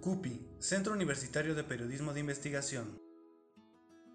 CUPI, Centro Universitario de Periodismo de Investigación.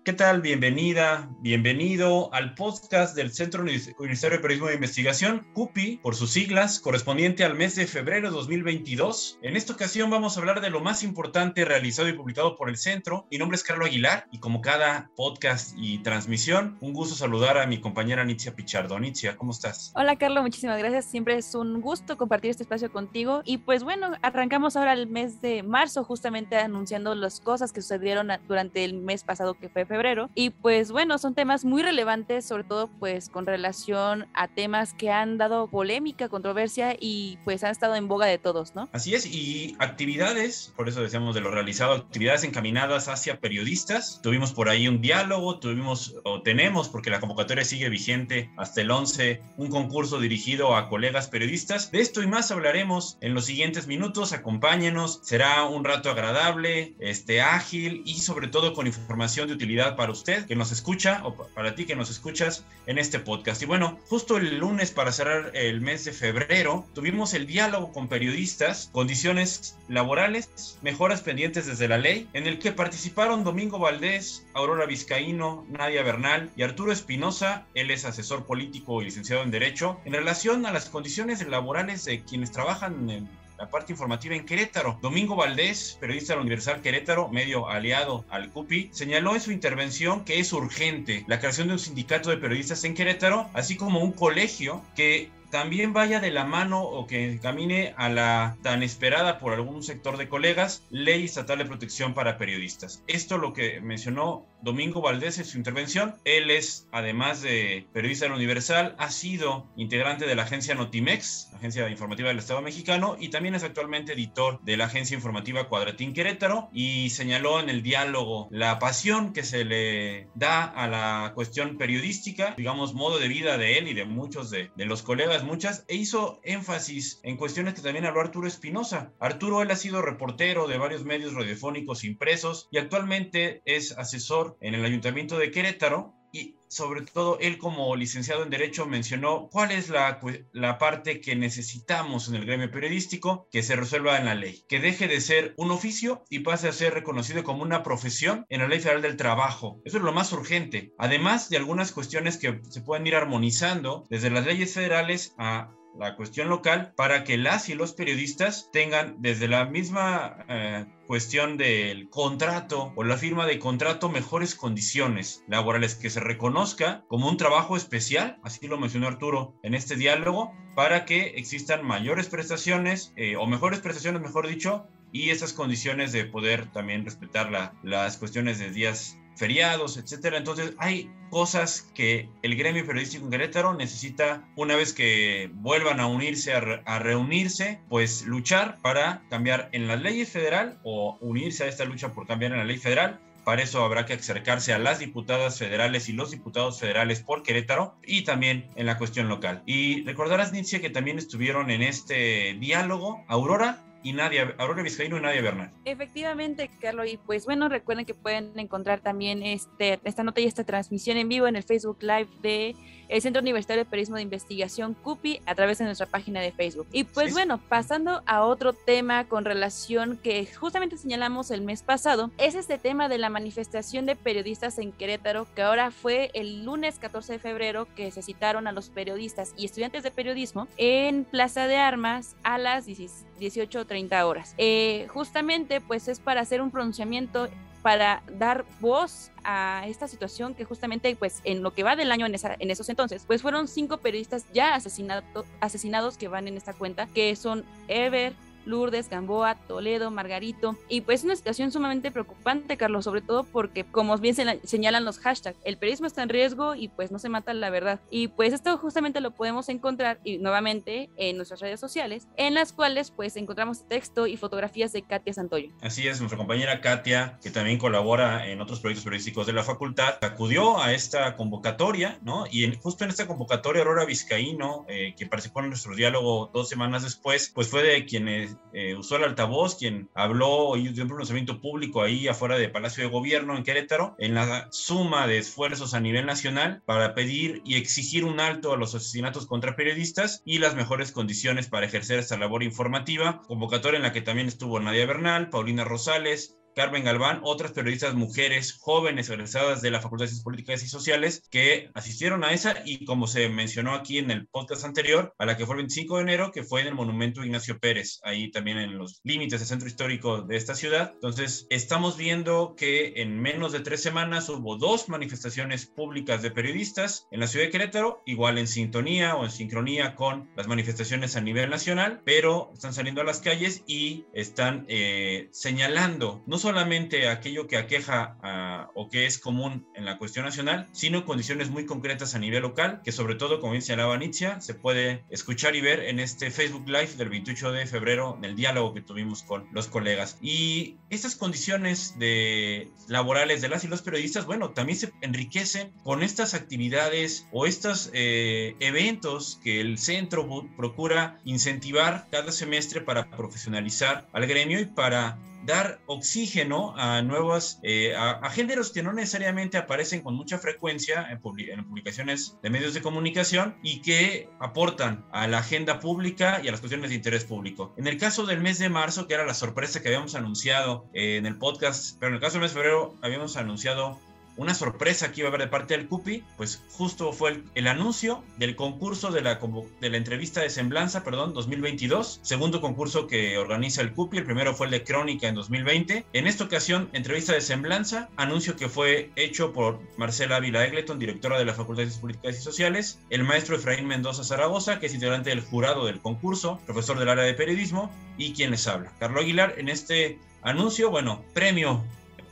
¿Qué tal? Bienvenida, bienvenido al podcast del Centro Universitario de Periodismo de Investigación, CUPI, por sus siglas, correspondiente al mes de febrero de 2022. En esta ocasión vamos a hablar de lo más importante realizado y publicado por el centro. Mi nombre es Carlos Aguilar y como cada podcast y transmisión, un gusto saludar a mi compañera Nitzia Pichardo. Nitzia, ¿cómo estás? Hola Carlos, muchísimas gracias. Siempre es un gusto compartir este espacio contigo. Y pues bueno, arrancamos ahora el mes de marzo justamente anunciando las cosas que sucedieron durante el mes pasado que fue febrero Y pues bueno, son temas muy relevantes, sobre todo pues con relación a temas que han dado polémica, controversia y pues han estado en boga de todos, ¿no? Así es, y actividades, por eso decíamos de lo realizado, actividades encaminadas hacia periodistas. Tuvimos por ahí un diálogo, tuvimos o tenemos, porque la convocatoria sigue vigente hasta el 11, un concurso dirigido a colegas periodistas. De esto y más hablaremos en los siguientes minutos. Acompáñenos, será un rato agradable, este ágil y sobre todo con información de utilidad para usted que nos escucha o para ti que nos escuchas en este podcast. Y bueno, justo el lunes para cerrar el mes de febrero, tuvimos el diálogo con periodistas, condiciones laborales, mejoras pendientes desde la ley, en el que participaron Domingo Valdés, Aurora Vizcaíno, Nadia Bernal y Arturo Espinosa, él es asesor político y licenciado en Derecho, en relación a las condiciones laborales de quienes trabajan en la parte informativa en Querétaro. Domingo Valdés, periodista de Universal Querétaro, medio aliado al CUPI, señaló en su intervención que es urgente la creación de un sindicato de periodistas en Querétaro, así como un colegio que también vaya de la mano o que camine a la tan esperada por algún sector de colegas ley estatal de protección para periodistas. Esto lo que mencionó Domingo Valdés en su intervención. Él es, además de periodista de la Universal, ha sido integrante de la agencia Notimex, agencia informativa del Estado mexicano, y también es actualmente editor de la agencia informativa Cuadratín Querétaro, y señaló en el diálogo la pasión que se le da a la cuestión periodística, digamos, modo de vida de él y de muchos de, de los colegas muchas, e hizo énfasis en cuestiones que también habló Arturo Espinosa. Arturo, él ha sido reportero de varios medios radiofónicos impresos y actualmente es asesor en el Ayuntamiento de Querétaro y sobre todo él como licenciado en Derecho mencionó cuál es la, la, parte que necesitamos en el gremio periodístico que se resuelva en la ley, que deje de ser un oficio y pase a ser reconocido como una profesión en la Ley Federal del Trabajo. Eso es lo más urgente, además de algunas cuestiones que se pueden ir armonizando desde las leyes federales a la cuestión local para que las y los periodistas tengan desde la misma eh, cuestión del contrato o la firma de contrato mejores condiciones laborales que se reconozca como un trabajo especial, así lo mencionó Arturo en este diálogo, para que existan mayores prestaciones eh, o mejores prestaciones, mejor dicho, y esas condiciones de poder también respetar las cuestiones de días feriados, etcétera. Entonces, hay cosas que el gremio periodístico en Querétaro necesita, una vez que vuelvan a unirse, a, reunirse, pues luchar para cambiar en la ley federal o unirse a esta lucha por cambiar en la ley federal. Para eso habrá que acercarse a las diputadas federales y los diputados federales por Querétaro y también en la cuestión local. Y recordarás, Nitzia, que también estuvieron en este diálogo Aurora y Nadia, Aurora Vizcaíno y Nadia Bernal. Efectivamente, Carlos, y pues bueno, recuerden que pueden encontrar también este, esta nota y esta transmisión en vivo en el Facebook Live de el Centro Universitario de Periodismo de Investigación CUPI a través de nuestra página de Facebook. Y pues bueno, pasando a otro tema con relación que justamente señalamos el mes pasado, es este tema de la manifestación de periodistas en Querétaro, que ahora fue el lunes 14 de febrero que se citaron a los periodistas y estudiantes de periodismo en Plaza de Armas a las 18.30 horas. Eh, justamente pues es para hacer un pronunciamiento para dar voz a esta situación que justamente pues en lo que va del año en, en esos entonces pues fueron cinco periodistas ya asesinado, asesinados que van en esta cuenta que son Ever, Lourdes, Gamboa, Toledo, Margarito. Y pues una situación sumamente preocupante, Carlos, sobre todo porque, como bien señalan los hashtags, el periodismo está en riesgo y pues no se mata la verdad. Y pues esto justamente lo podemos encontrar y nuevamente en nuestras redes sociales, en las cuales pues encontramos texto y fotografías de Katia Santoyo. Así es, nuestra compañera Katia, que también colabora en otros proyectos periodísticos de la facultad, acudió a esta convocatoria, ¿no? Y justo en esta convocatoria, Aurora Vizcaíno, eh, que participó en nuestro diálogo dos semanas después, pues fue de quienes quien eh, usó el altavoz, quien habló y dio un pronunciamiento público ahí afuera del Palacio de Gobierno en Querétaro, en la suma de esfuerzos a nivel nacional para pedir y exigir un alto a los asesinatos contra periodistas y las mejores condiciones para ejercer esta labor informativa, convocatoria en la que también estuvo Nadia Bernal, Paulina Rosales, Carmen Galván, otras periodistas mujeres jóvenes egresadas de la Facultad de Ciencias Políticas y Sociales que asistieron a esa y como se mencionó aquí en el podcast anterior, a la que fue el 25 de enero, que fue en el Monumento Ignacio Pérez, ahí también en los límites del centro histórico de esta ciudad. Entonces, estamos viendo que en menos de tres semanas hubo dos manifestaciones públicas de periodistas en la ciudad de Querétaro, igual en sintonía o en sincronía con las manifestaciones a nivel nacional, pero están saliendo a las calles y están eh, señalando no solamente aquello que aqueja o que es común en la cuestión nacional, sino condiciones muy concretas a nivel local, que sobre todo, como señalaba Nietzsche, se puede escuchar y ver en este Facebook Live del 28 de febrero, en el diálogo que tuvimos con los colegas. Y estas condiciones de laborales de las y los periodistas, bueno, también se enriquecen con estas actividades o estos eh, eventos que el centro procura incentivar cada semestre para profesionalizar al gremio y para dar oxígeno a nuevos, eh, a, géneros que no necesariamente aparecen con mucha frecuencia en, publicaciones de medios de comunicación y que aportan a la agenda pública y a las cuestiones de interés público. En el caso del mes de marzo, que era la sorpresa que habíamos anunciado eh, en el podcast, pero en el caso del mes de febrero habíamos anunciado una sorpresa que iba a haber de parte del CUPI, pues justo fue el, anuncio del concurso de la, de la entrevista de semblanza, perdón, 2022, segundo concurso que organiza el CUPI, el primero fue el de Crónica en 2020. En esta ocasión, entrevista de semblanza, anuncio que fue hecho por Marcela Ávila Egleton, directora de la Facultad de Ciencias Políticas y Sociales, el maestro Efraín Mendoza Zaragoza, que es integrante del jurado del concurso, profesor del área de periodismo, y quien les habla. Carlos Aguilar, en este anuncio, bueno, premio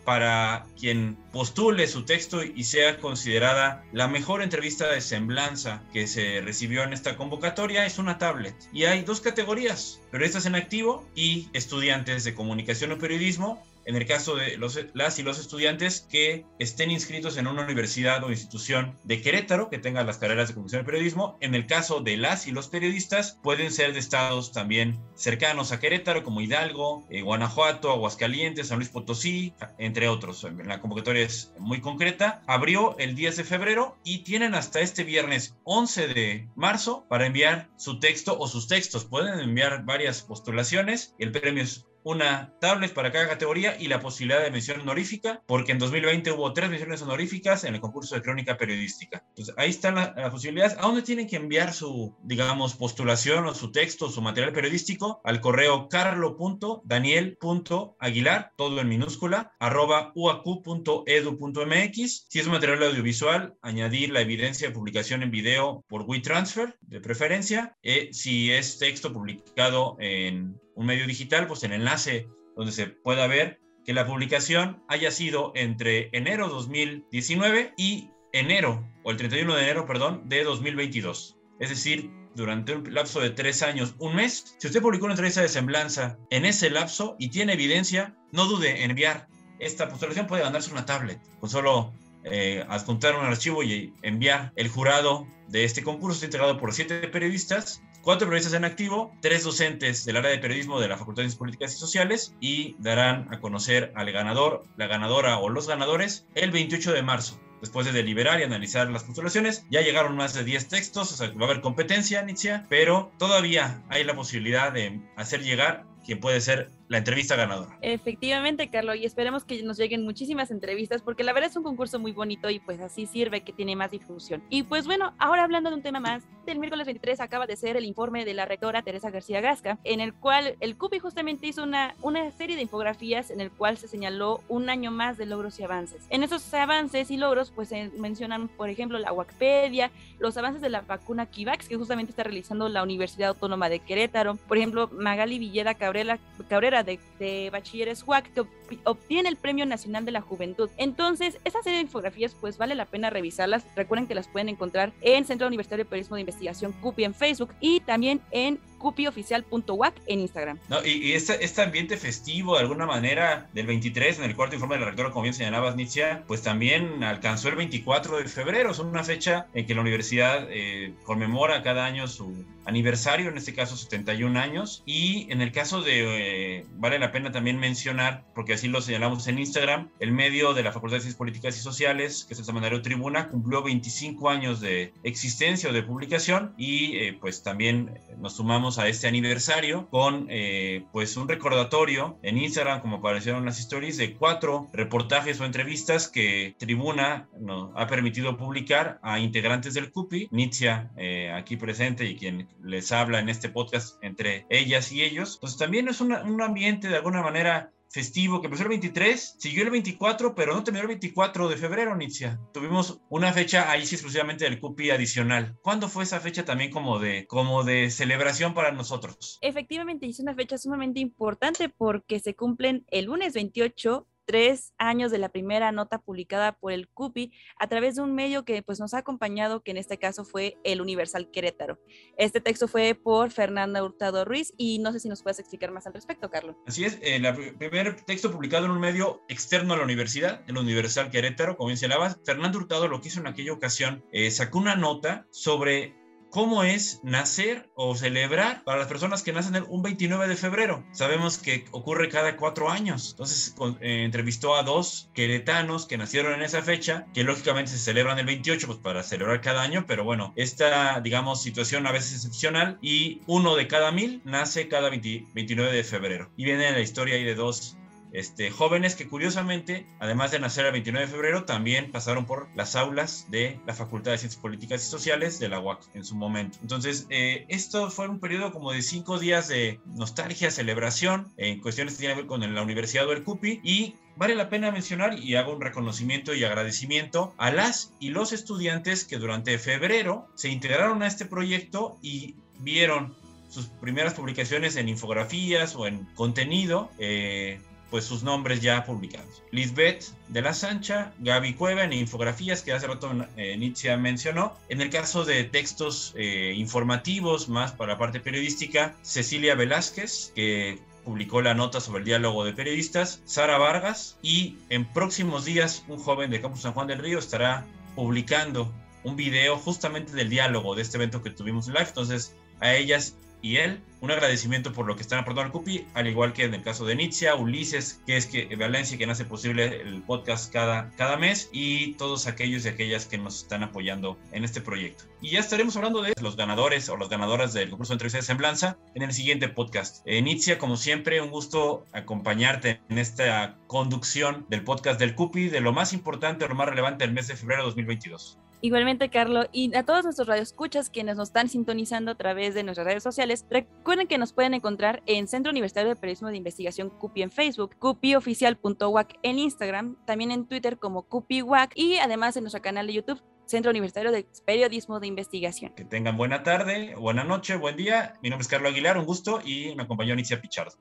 para quien postule su texto y sea considerada la mejor entrevista de semblanza que se recibió en esta convocatoria es una tablet. Y hay dos categorías, periodistas en activo y estudiantes de comunicación o periodismo en el caso de los, las y los estudiantes que estén inscritos en una universidad o institución de Querétaro que tenga las carreras de comunicación y periodismo. En el caso de las y los periodistas, pueden ser de estados también cercanos a Querétaro, como Hidalgo, eh, Guanajuato, Aguascalientes, San Luis Potosí, entre otros. La convocatoria es muy concreta. Abrió el 10 de febrero y tienen hasta este viernes 11 de marzo para enviar su texto o sus textos. Pueden enviar varias postulaciones. El premio es una tablet para cada categoría y la posibilidad de mención honorífica, porque en 2020 hubo tres menciones honoríficas en el concurso de crónica periodística. Entonces, ahí están las, posibilidades. ¿A dónde tienen que enviar su, digamos, postulación o su texto, su material periodístico? Al correo carlo.daniel.aguilar, todo en minúscula, arroba uaq.edu.mx. Si es material audiovisual, añadir la evidencia de publicación en video por WeTransfer, de preferencia. Eh, si es texto publicado en un medio digital, pues el enlace donde se pueda ver que la publicación haya sido entre enero 2019 y enero, o el 31 de enero, perdón, de 2022. Es decir, durante un lapso de tres años, un mes, si usted publicó una entrevista de semblanza en ese lapso y tiene evidencia, no dude en enviar. Esta postulación puede mandarse una tablet con solo eh, adjuntar un archivo y enviar. El jurado de este concurso está integrado por siete periodistas, cuatro periodistas en activo, tres docentes del área de periodismo de la Facultad de Ciencias Políticas y Sociales y darán a conocer al ganador, la ganadora o los ganadores el 28 de marzo. Después de deliberar y analizar las postulaciones, ya llegaron más de 10 textos, o sea, va a haber competencia, Nitzia, pero todavía hay la posibilidad de hacer llegar quien puede ser la entrevista ganadora. Efectivamente, Carlos, y esperemos que nos lleguen muchísimas entrevistas porque la verdad es un concurso muy bonito y pues así sirve que tiene más difusión. Y pues bueno, ahora hablando de un tema más, del miércoles 23 acaba de ser el informe de la rectora Teresa García Gasca, en el cual el CUPI justamente hizo una, una serie de infografías en el cual se señaló un año más de logros y avances. En esos avances y logros pues se mencionan, por ejemplo, la Wacpedia, los avances de la vacuna Kivax que justamente está realizando la Universidad Autónoma de Querétaro, por ejemplo, Magali Villeda Cabrera, Cabrera de, Bachilleres UAC, que obtiene el Premio Nacional de la Juventud. Entonces, esa serie de infografías, pues vale la pena revisarlas. Recuerden que las pueden encontrar en Centro Universitario de Periodismo de Investigación CUPI en Facebook y también en cupioficial.wac en Instagram. No, y, este, este, ambiente festivo, de alguna manera, del 23, en el cuarto informe de la rectora, como bien señalabas, Nitzia, pues también alcanzó el 24 de febrero. Es una fecha en que la universidad eh, conmemora cada año su aniversario, en este caso 71 años. Y en el caso de, eh, vale la pena también mencionar, porque así lo señalamos en Instagram, el medio de la Facultad de Ciencias Políticas y Sociales, que es el Semanario Tribuna, cumplió 25 años de existencia o de publicación y eh, pues también nos sumamos a este aniversario con eh, pues un recordatorio en Instagram, como aparecieron las stories, de cuatro reportajes o entrevistas que Tribuna nos ha permitido publicar a integrantes del CUPI, Nitzia aquí presente y quien les habla en este podcast entre ellas y ellos. Entonces también es un ambiente de alguna manera festivo que empezó el 23, siguió el 24, pero no terminó el 24 de febrero, Nitzia. Tuvimos una fecha ahí sí exclusivamente del CUPI adicional. ¿Cuándo fue esa fecha también como de, como de celebración para nosotros? Efectivamente, es una fecha sumamente importante porque se cumplen el lunes 28 tres años de la primera nota publicada por el CUPI a través de un medio que pues, nos ha acompañado, que en este caso fue el Universal Querétaro. Este texto fue por Fernanda Hurtado Ruiz y no sé si nos puedes explicar más al respecto, Carlos. Así es, el primer texto publicado en un medio externo a la universidad, el Universal Querétaro, como mencionabas, Fernanda Hurtado lo que hizo en aquella ocasión, eh, sacó una nota sobre cómo es nacer o celebrar para las personas que nacen un 29 de febrero. Sabemos que ocurre cada cuatro años. Entonces eh, entrevistó a dos queretanos que nacieron en esa fecha, que lógicamente se celebran el 28 pues, para celebrar cada año, pero bueno, esta, digamos, situación a veces excepcional y uno de cada mil nace cada 29 de febrero. Y viene la historia ahí de dos este, jóvenes que curiosamente, además de nacer el 29 de febrero, también pasaron por las aulas de la Facultad de Ciencias Políticas y Sociales de la UAC en su momento. Entonces, eh, esto fue un periodo como de cinco días de nostalgia, celebración en cuestiones que tienen que ver con la Universidad del CUPI y Vale la pena mencionar y hago un reconocimiento y agradecimiento a las y los estudiantes que durante febrero se integraron a este proyecto y vieron sus primeras publicaciones en infografías o en contenido eh, pues sus nombres ya publicados. Lisbeth de la Sancha, Gaby Cueva en infografías que hace rato eh, Nitzia mencionó. En el caso de textos eh, informativos más para la parte periodística, Cecilia Velázquez, que publicó la nota sobre el diálogo de periodistas, Sara Vargas y en próximos días un joven de Campus San Juan del Río estará publicando un video justamente del diálogo de este evento que tuvimos en live. Entonces, a ellas y él. Un agradecimiento por lo que están aportando al CUPI, al igual que en el caso de Nitzia, Ulises, que es que Valencia, quien hace posible el podcast cada, cada mes, y todos aquellos y aquellas que nos están apoyando en este proyecto. Y ya estaremos hablando de los ganadores o las ganadoras del concurso de entrevista de semblanza en el siguiente podcast. Eh, Nitzia, como siempre, un gusto acompañarte en esta conducción del podcast del CUPI, de lo más importante, lo más relevante del mes de febrero de 2022. Igualmente, Carlos, y a todos nuestros radioescuchas quienes nos están sintonizando a través de nuestras redes sociales, recuerden que nos pueden encontrar en Centro Universitario de Periodismo de Investigación CUPI en Facebook, cupioficial.wac en Instagram, también en Twitter como CUPIWAC y además en nuestro canal de YouTube Centro Universitario de Periodismo de Investigación. Que tengan buena tarde, buena noche, buen día. Mi nombre es Carlos Aguilar, un gusto y me acompañó Anicia Pichardo.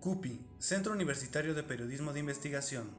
CUPI, Centro Universitario de Periodismo de Investigación.